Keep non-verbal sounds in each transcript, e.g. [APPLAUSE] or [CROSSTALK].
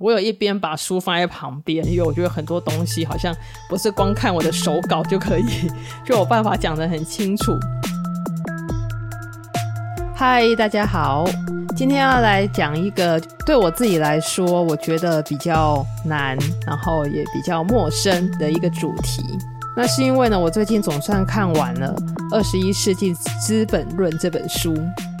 我有一边把书放在旁边，因为我觉得很多东西好像不是光看我的手稿就可以 [LAUGHS] 就有办法讲得很清楚。嗨，大家好，今天要来讲一个对我自己来说，我觉得比较难，然后也比较陌生的一个主题。那是因为呢，我最近总算看完了《二十一世纪资本论》这本书，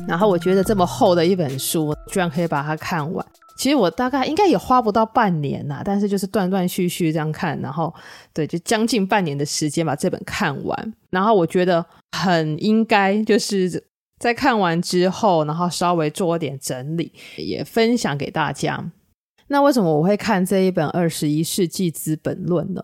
然后我觉得这么厚的一本书，居然可以把它看完。其实我大概应该也花不到半年呐，但是就是断断续续这样看，然后对，就将近半年的时间把这本看完。然后我觉得很应该就是在看完之后，然后稍微做点整理，也分享给大家。那为什么我会看这一本《二十一世纪资本论》呢？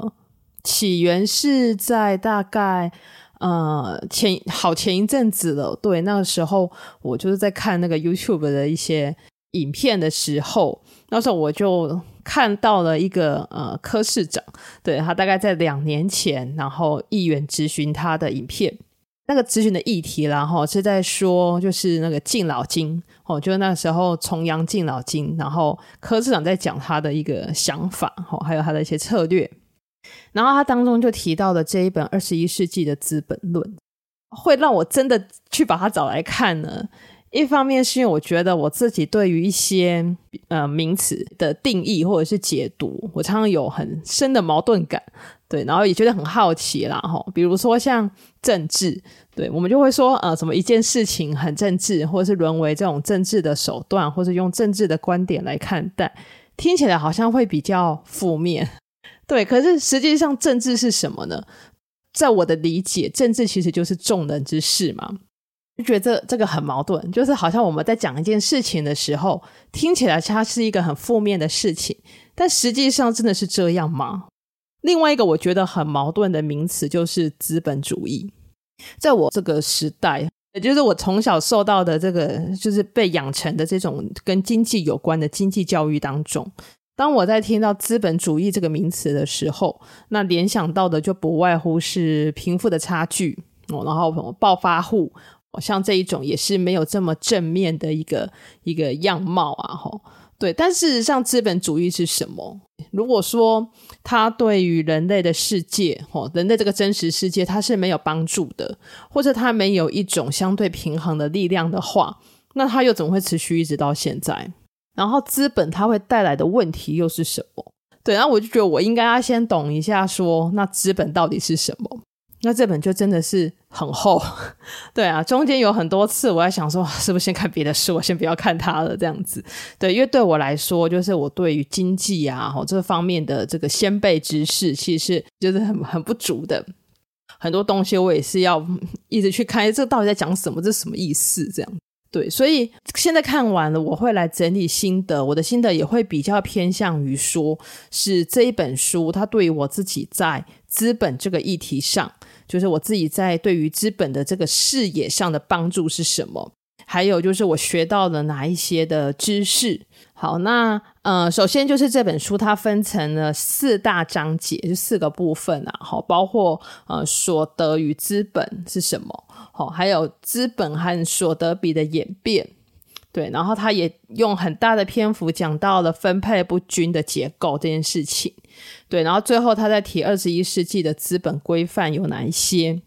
起源是在大概呃前好前一阵子了，对，那个时候我就是在看那个 YouTube 的一些。影片的时候，那时候我就看到了一个呃柯市长，对，他大概在两年前，然后议员咨询他的影片，那个咨询的议题，然后是在说就是那个敬老金哦，就是那时候重阳敬老金，然后柯市长在讲他的一个想法哦，还有他的一些策略，然后他当中就提到了这一本二十一世纪的资本论，会让我真的去把它找来看呢。一方面是因为我觉得我自己对于一些呃名词的定义或者是解读，我常常有很深的矛盾感，对，然后也觉得很好奇啦，哈，比如说像政治，对，我们就会说呃什么一件事情很政治，或者是沦为这种政治的手段，或者用政治的观点来看待，听起来好像会比较负面，对，可是实际上政治是什么呢？在我的理解，政治其实就是众人之事嘛。就觉得这这个很矛盾，就是好像我们在讲一件事情的时候，听起来它是一个很负面的事情，但实际上真的是这样吗？另外一个我觉得很矛盾的名词就是资本主义。在我这个时代，也就是我从小受到的这个，就是被养成的这种跟经济有关的经济教育当中，当我在听到资本主义这个名词的时候，那联想到的就不外乎是贫富的差距哦，然后暴发户。哦像这一种也是没有这么正面的一个一个样貌啊，吼，对。但事实上，资本主义是什么？如果说它对于人类的世界，吼，人类这个真实世界，它是没有帮助的，或者它没有一种相对平衡的力量的话，那它又怎么会持续一直到现在？然后，资本它会带来的问题又是什么？对，然后我就觉得我应该要先懂一下，说那资本到底是什么？那这本就真的是很厚，[LAUGHS] 对啊，中间有很多次我在想说，是不是先看别的书，我先不要看它了这样子，对，因为对我来说，就是我对于经济啊，这方面的这个先辈知识，其实是就是很很不足的，很多东西我也是要一直去看，这到底在讲什么，这是什么意思？这样，对，所以现在看完了，我会来整理心得，我的心得也会比较偏向于说，是这一本书它对于我自己在资本这个议题上。就是我自己在对于资本的这个视野上的帮助是什么？还有就是我学到了哪一些的知识？好，那呃，首先就是这本书它分成了四大章节，就四个部分啊。好，包括呃所得与资本是什么？好，还有资本和所得比的演变。对，然后他也用很大的篇幅讲到了分配不均的结构这件事情。对，然后最后他在提二十一世纪的资本规范有哪一些？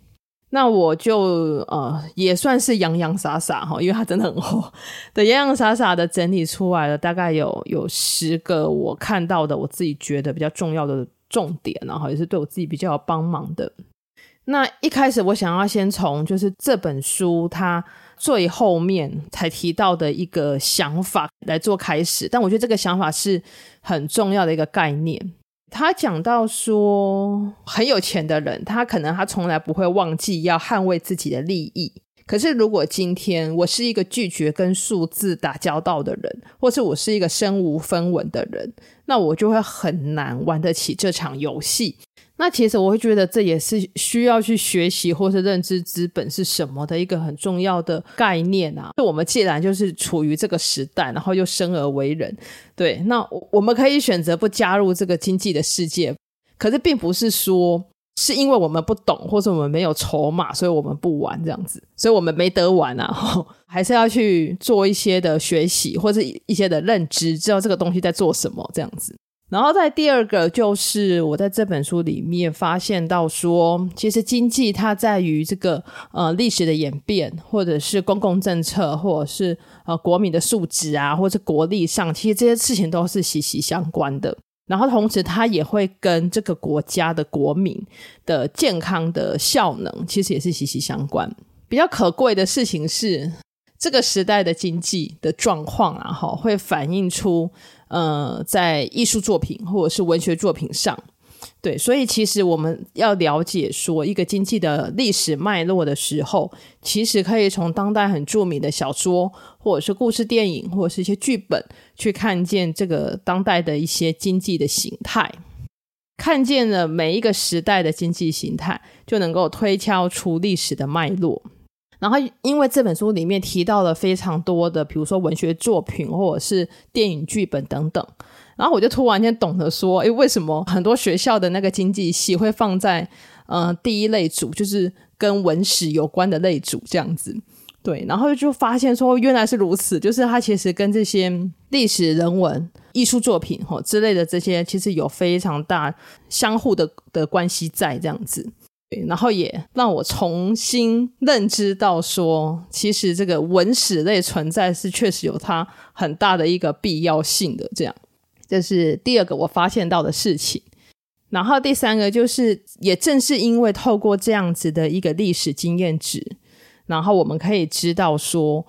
那我就呃也算是洋洋洒洒哈，因为它真的很厚，对，洋洋洒洒的整理出来了，大概有有十个我看到的，我自己觉得比较重要的重点，然后也是对我自己比较有帮忙的。那一开始我想要先从就是这本书它最后面才提到的一个想法来做开始，但我觉得这个想法是很重要的一个概念。他讲到说，很有钱的人，他可能他从来不会忘记要捍卫自己的利益。可是如果今天我是一个拒绝跟数字打交道的人，或是我是一个身无分文的人，那我就会很难玩得起这场游戏。那其实我会觉得这也是需要去学习或是认知资本是什么的一个很重要的概念啊。就我们既然就是处于这个时代，然后又生而为人，对，那我们可以选择不加入这个经济的世界。可是并不是说是因为我们不懂，或者我们没有筹码，所以我们不玩这样子，所以我们没得玩啊。[LAUGHS] 还是要去做一些的学习，或者一些的认知，知道这个东西在做什么这样子。然后在第二个，就是我在这本书里面发现到说，其实经济它在于这个呃历史的演变，或者是公共政策，或者是呃国民的素质啊，或者是国力上，其实这些事情都是息息相关的。然后同时，它也会跟这个国家的国民的健康的效能，其实也是息息相关。比较可贵的事情是，这个时代的经济的状况啊，哈，会反映出呃，在艺术作品或者是文学作品上。对，所以其实我们要了解说一个经济的历史脉络的时候，其实可以从当代很著名的小说，或者是故事电影，或者是一些剧本，去看见这个当代的一些经济的形态，看见了每一个时代的经济形态，就能够推敲出历史的脉络。然后，因为这本书里面提到了非常多的，比如说文学作品，或者是电影剧本等等。然后我就突然间懂得说，诶，为什么很多学校的那个经济系会放在呃第一类组，就是跟文史有关的类组这样子？对，然后就发现说原来是如此，就是它其实跟这些历史人文、艺术作品哈之类的这些，其实有非常大相互的的关系在这样子。然后也让我重新认知到说，其实这个文史类存在是确实有它很大的一个必要性的这样。这是第二个我发现到的事情，然后第三个就是，也正是因为透过这样子的一个历史经验值，然后我们可以知道说，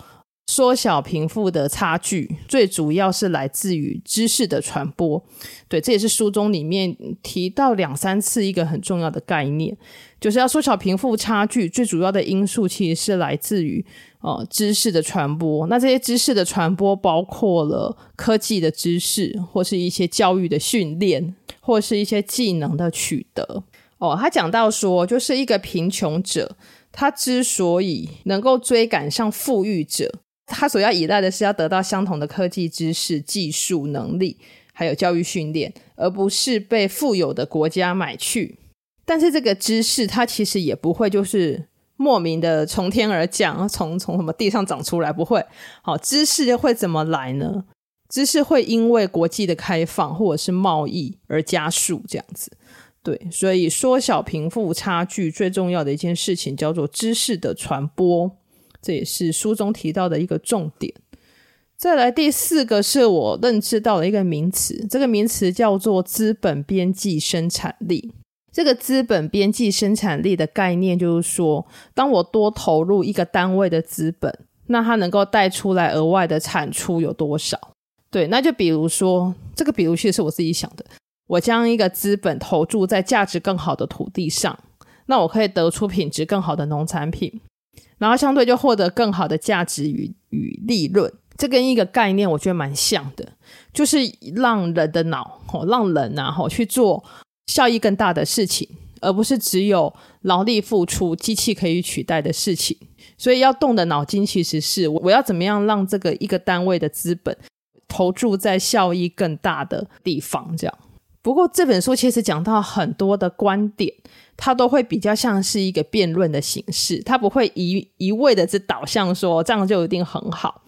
缩小贫富的差距，最主要是来自于知识的传播。对，这也是书中里面提到两三次一个很重要的概念，就是要缩小贫富差距，最主要的因素其实是来自于。哦，知识的传播，那这些知识的传播包括了科技的知识，或是一些教育的训练，或是一些技能的取得。哦，他讲到说，就是一个贫穷者，他之所以能够追赶上富裕者，他所要依赖的是要得到相同的科技知识、技术能力，还有教育训练，而不是被富有的国家买去。但是这个知识，它其实也不会就是。莫名的从天而降，从从什么地上长出来？不会。好，知识会怎么来呢？知识会因为国际的开放或者是贸易而加速，这样子。对，所以缩小贫富差距最重要的一件事情叫做知识的传播，这也是书中提到的一个重点。再来第四个是我认知到的一个名词，这个名词叫做资本边际生产力。这个资本边际生产力的概念，就是说，当我多投入一个单位的资本，那它能够带出来额外的产出有多少？对，那就比如说，这个比如其实是我自己想的，我将一个资本投注在价值更好的土地上，那我可以得出品质更好的农产品，然后相对就获得更好的价值与与利润。这跟一个概念我觉得蛮像的，就是让人的脑，吼，让人啊，吼，去做。效益更大的事情，而不是只有劳力付出、机器可以取代的事情。所以要动的脑筋其实是我要怎么样让这个一个单位的资本投注在效益更大的地方。这样。不过这本书其实讲到很多的观点，它都会比较像是一个辩论的形式，它不会一一味的只导向说这样就一定很好。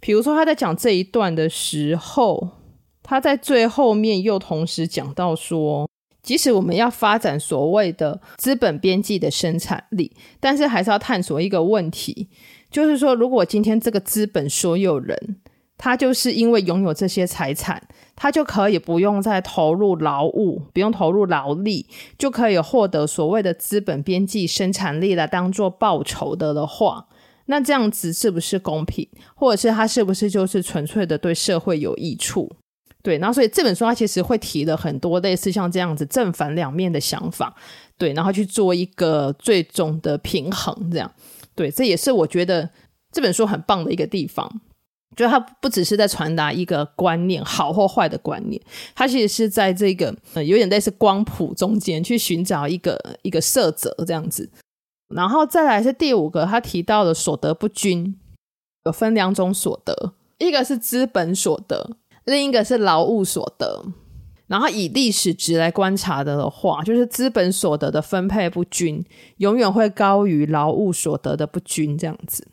比如说他在讲这一段的时候，他在最后面又同时讲到说。即使我们要发展所谓的资本边际的生产力，但是还是要探索一个问题，就是说，如果今天这个资本所有人，他就是因为拥有这些财产，他就可以不用再投入劳务，不用投入劳力，就可以获得所谓的资本边际生产力来当做报酬的的话，那这样子是不是公平？或者是他是不是就是纯粹的对社会有益处？对，然后所以这本书它其实会提了很多类似像这样子正反两面的想法，对，然后去做一个最终的平衡，这样，对，这也是我觉得这本书很棒的一个地方，就它不只是在传达一个观念，好或坏的观念，它其实是在这个呃有点类似光谱中间去寻找一个一个色泽这样子，然后再来是第五个，他提到了所得不均，有分两种所得，一个是资本所得。另一个是劳务所得，然后以历史值来观察的话，就是资本所得的分配不均，永远会高于劳务所得的不均这样子。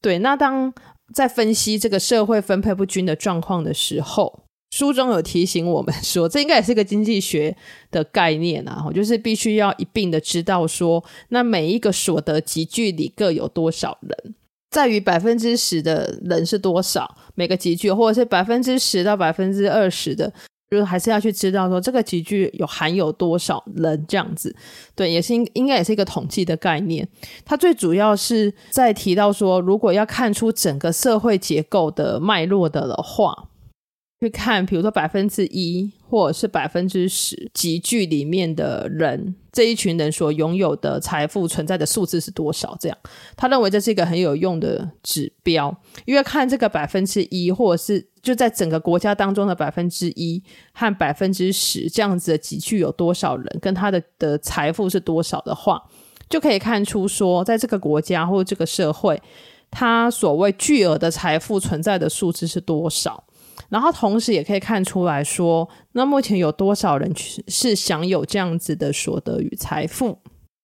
对，那当在分析这个社会分配不均的状况的时候，书中有提醒我们说，这应该也是个经济学的概念啊，就是必须要一并的知道说，那每一个所得集聚里各有多少人，在于百分之十的人是多少，每个集聚，或者是百分之十到百分之二十的。就是还是要去知道说这个集聚有含有多少人这样子，对，也是应应该也是一个统计的概念。它最主要是在提到说，如果要看出整个社会结构的脉络的的话。去看，比如说百分之一或者是百分之十集聚里面的人，这一群人所拥有的财富存在的数字是多少？这样，他认为这是一个很有用的指标，因为看这个百分之一，或者是就在整个国家当中的百分之一和百分之十这样子的集聚有多少人，跟他的的财富是多少的话，就可以看出说，在这个国家或这个社会，他所谓巨额的财富存在的数字是多少。然后同时也可以看出来说，那目前有多少人是享有这样子的所得与财富？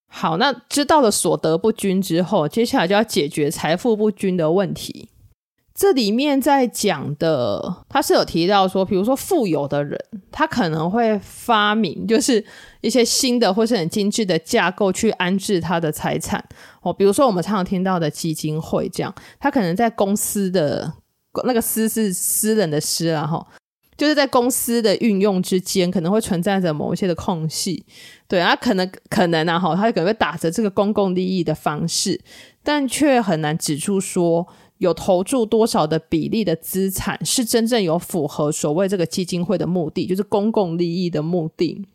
好，那知道了所得不均之后，接下来就要解决财富不均的问题。这里面在讲的，他是有提到说，比如说富有的人，他可能会发明 [LAUGHS] 就是一些新的或是很精致的架构去安置他的财产哦，比如说我们常常听到的基金会这样，他可能在公司的。那个私是私人的私啊，哈，就是在公司的运用之间，可能会存在着某一些的空隙，对啊，可能可能啊，哈，他可能会打着这个公共利益的方式，但却很难指出说有投注多少的比例的资产是真正有符合所谓这个基金会的目的，就是公共利益的目的。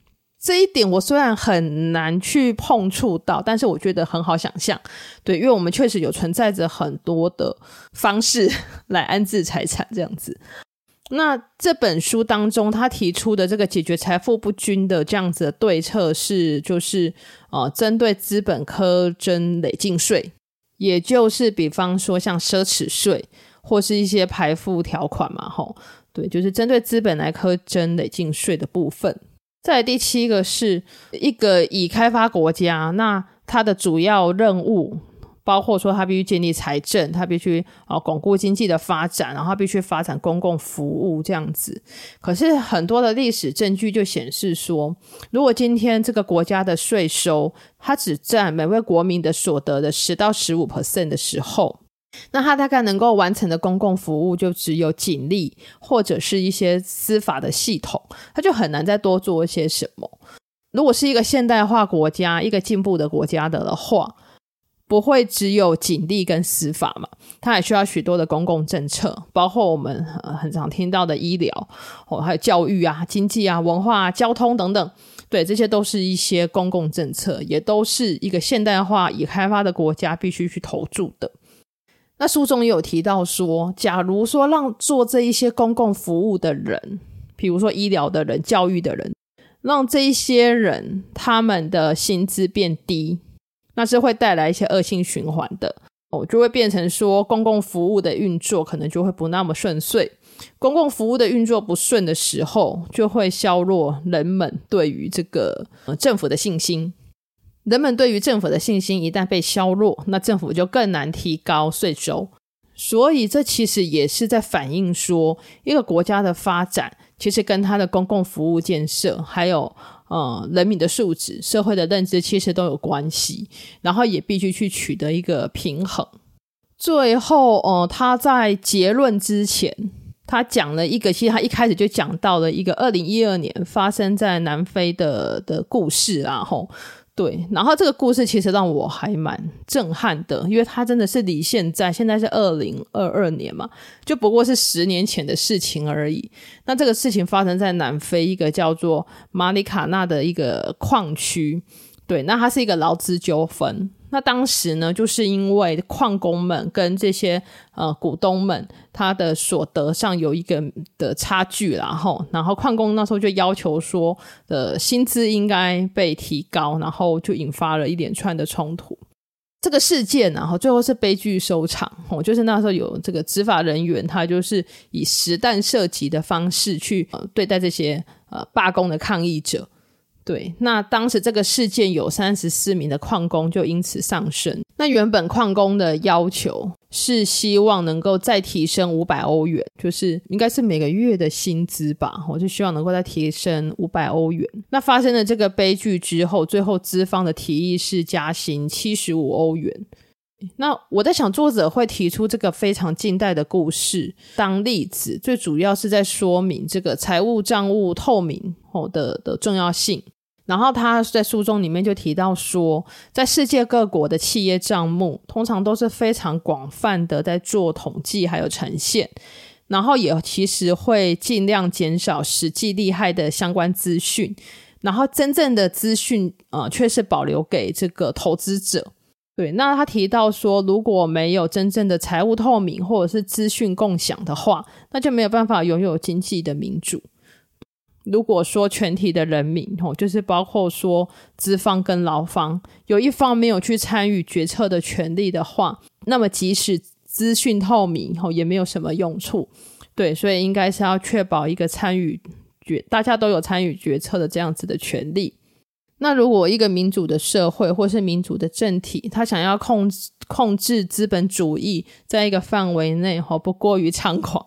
这一点我虽然很难去碰触到，但是我觉得很好想象，对，因为我们确实有存在着很多的方式来安置财产这样子。[LAUGHS] 那这本书当中他提出的这个解决财富不均的这样子的对策是，就是呃，针对资本课征累进税，也就是比方说像奢侈税或是一些排富条款嘛，吼，对，就是针对资本来课征累进税的部分。再第七个是一个已开发国家，那它的主要任务包括说，它必须建立财政，它必须啊巩固经济的发展，然后它必须发展公共服务这样子。可是很多的历史证据就显示说，如果今天这个国家的税收它只占每位国民的所得的十到十五 percent 的时候，那他大概能够完成的公共服务就只有警力或者是一些司法的系统，他就很难再多做一些什么。如果是一个现代化国家、一个进步的国家的话，不会只有警力跟司法嘛，它还需要许多的公共政策，包括我们很常听到的医疗哦，还有教育啊、经济啊、文化、交通等等，对，这些都是一些公共政策，也都是一个现代化已开发的国家必须去投注的。那书中也有提到说，假如说让做这一些公共服务的人，比如说医疗的人、教育的人，让这一些人他们的薪资变低，那是会带来一些恶性循环的哦，就会变成说公共服务的运作可能就会不那么顺遂。公共服务的运作不顺的时候，就会削弱人们对于这个呃政府的信心。人们对于政府的信心一旦被削弱，那政府就更难提高税收。所以，这其实也是在反映说，一个国家的发展其实跟它的公共服务建设，还有呃人民的素质、社会的认知，其实都有关系。然后也必须去取得一个平衡。最后，呃，他在结论之前，他讲了一个，其实他一开始就讲到了一个二零一二年发生在南非的的故事，然后。对，然后这个故事其实让我还蛮震撼的，因为它真的是离现在，现在是二零二二年嘛，就不过是十年前的事情而已。那这个事情发生在南非一个叫做马里卡纳的一个矿区，对，那它是一个劳资纠纷。那当时呢，就是因为矿工们跟这些呃股东们，他的所得上有一个的差距，然后，然后矿工那时候就要求说，的薪资应该被提高，然后就引发了一连串的冲突。这个事件，然后最后是悲剧收场。哦，就是那时候有这个执法人员，他就是以实弹射击的方式去呃对待这些呃罢工的抗议者。对，那当时这个事件有三十四名的矿工就因此丧生。那原本矿工的要求是希望能够再提升五百欧元，就是应该是每个月的薪资吧。我就希望能够再提升五百欧元。那发生了这个悲剧之后，最后资方的提议是加薪七十五欧元。那我在想，作者会提出这个非常近代的故事当例子，最主要是在说明这个财务账务透明后的的重要性。然后他在书中里面就提到说，在世界各国的企业账目通常都是非常广泛的在做统计还有呈现，然后也其实会尽量减少实际利害的相关资讯，然后真正的资讯啊却是保留给这个投资者。对，那他提到说，如果没有真正的财务透明或者是资讯共享的话，那就没有办法拥有经济的民主。如果说全体的人民，吼，就是包括说资方跟劳方，有一方没有去参与决策的权利的话，那么即使资讯透明，吼，也没有什么用处。对，所以应该是要确保一个参与决，大家都有参与决策的这样子的权利。那如果一个民主的社会或是民主的政体，他想要控制控制资本主义在一个范围内，吼，不过于猖狂。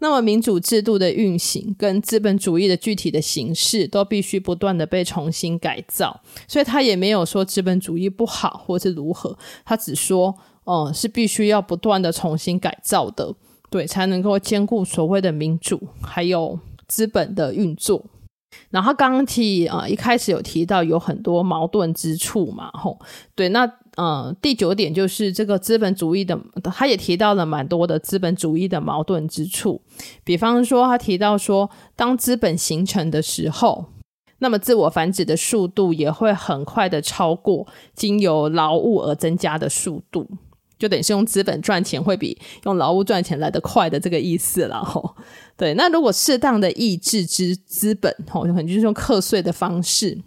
那么，民主制度的运行跟资本主义的具体的形式都必须不断的被重新改造，所以他也没有说资本主义不好或是如何，他只说，哦，是必须要不断的重新改造的，对，才能够兼顾所谓的民主还有资本的运作。然后刚刚提啊，一开始有提到有很多矛盾之处嘛，吼，对，那。嗯，第九点就是这个资本主义的，他也提到了蛮多的资本主义的矛盾之处。比方说，他提到说，当资本形成的时候，那么自我繁殖的速度也会很快的超过经由劳务而增加的速度，就等于是用资本赚钱会比用劳务赚钱来得快的这个意思了。吼，对，那如果适当的抑制之资本，吼，可能就是用课税的方式，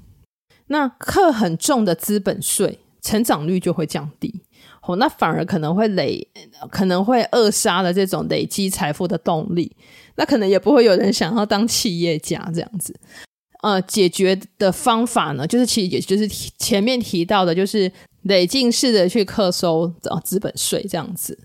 那课很重的资本税。成长率就会降低，哦，那反而可能会累，可能会扼杀了这种累积财富的动力，那可能也不会有人想要当企业家这样子。呃，解决的方法呢，就是其实也就是前面提到的，就是累进式的去课收啊资本税这样子，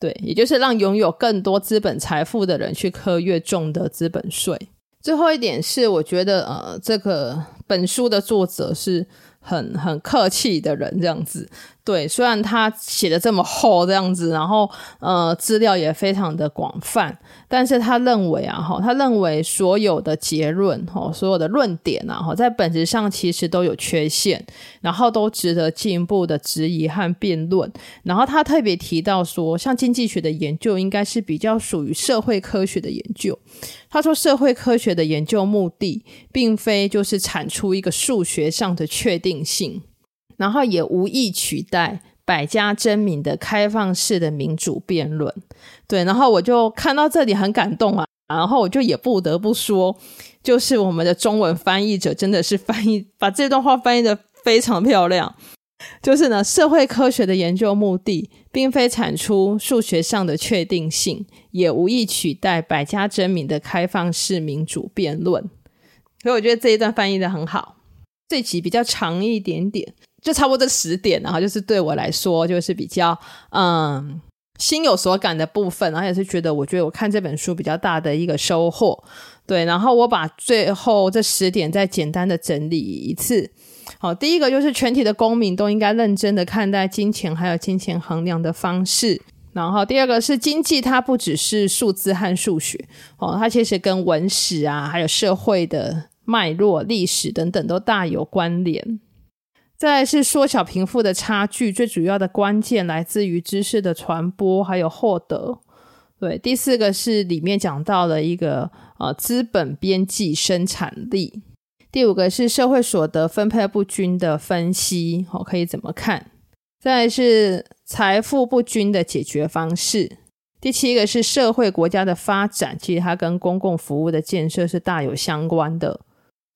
对，也就是让拥有更多资本财富的人去课越重的资本税。最后一点是，我觉得呃，这个本书的作者是。很很客气的人这样子，对，虽然他写的这么厚这样子，然后呃资料也非常的广泛，但是他认为啊哈，他认为所有的结论哈，所有的论点啊哈，在本质上其实都有缺陷，然后都值得进一步的质疑和辩论。然后他特别提到说，像经济学的研究应该是比较属于社会科学的研究。他说，社会科学的研究目的，并非就是产出一个数学上的确定性，然后也无意取代百家争鸣的开放式的民主辩论。对，然后我就看到这里很感动啊，然后我就也不得不说，就是我们的中文翻译者真的是翻译，把这段话翻译得非常漂亮。就是呢，社会科学的研究目的，并非产出数学上的确定性，也无意取代百家争鸣的开放式民主辩论。所以我觉得这一段翻译的很好。这集比较长一点点，就差不多这十点，然后就是对我来说，就是比较嗯心有所感的部分，然后也是觉得，我觉得我看这本书比较大的一个收获。对，然后我把最后这十点再简单的整理一次。好，第一个就是全体的公民都应该认真的看待金钱，还有金钱衡量的方式。然后第二个是经济，它不只是数字和数学，哦，它其实跟文史啊，还有社会的脉络、历史等等都大有关联。再是缩小贫富的差距，最主要的关键来自于知识的传播还有获得。对，第四个是里面讲到了一个呃资本边际生产力。第五个是社会所得分配不均的分析，哦，可以怎么看？再是财富不均的解决方式。第七个是社会国家的发展，其实它跟公共服务的建设是大有相关的。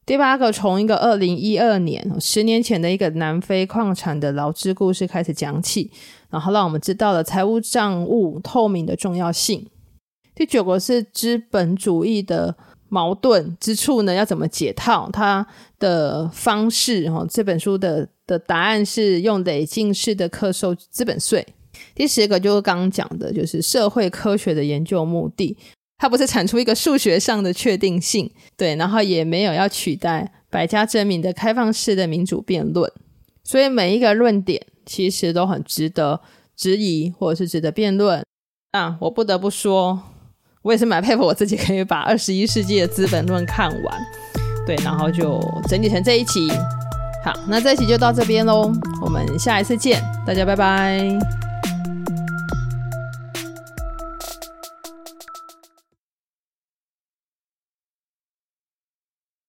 第八个，从一个二零一二年十年前的一个南非矿产的劳资故事开始讲起，然后让我们知道了财务账务透明的重要性。第九个是资本主义的矛盾之处呢，要怎么解套？它的方式哈，这本书的的答案是用累进式的课收资本税。第十个就是刚刚讲的，就是社会科学的研究目的。它不是产出一个数学上的确定性，对，然后也没有要取代百家争鸣的开放式的民主辩论，所以每一个论点其实都很值得质疑或者是值得辩论。啊，我不得不说，我也是蛮佩服我自己可以把二十一世纪的资本论看完，对，然后就整理成这一期。好，那这一期就到这边喽，我们下一次见，大家拜拜。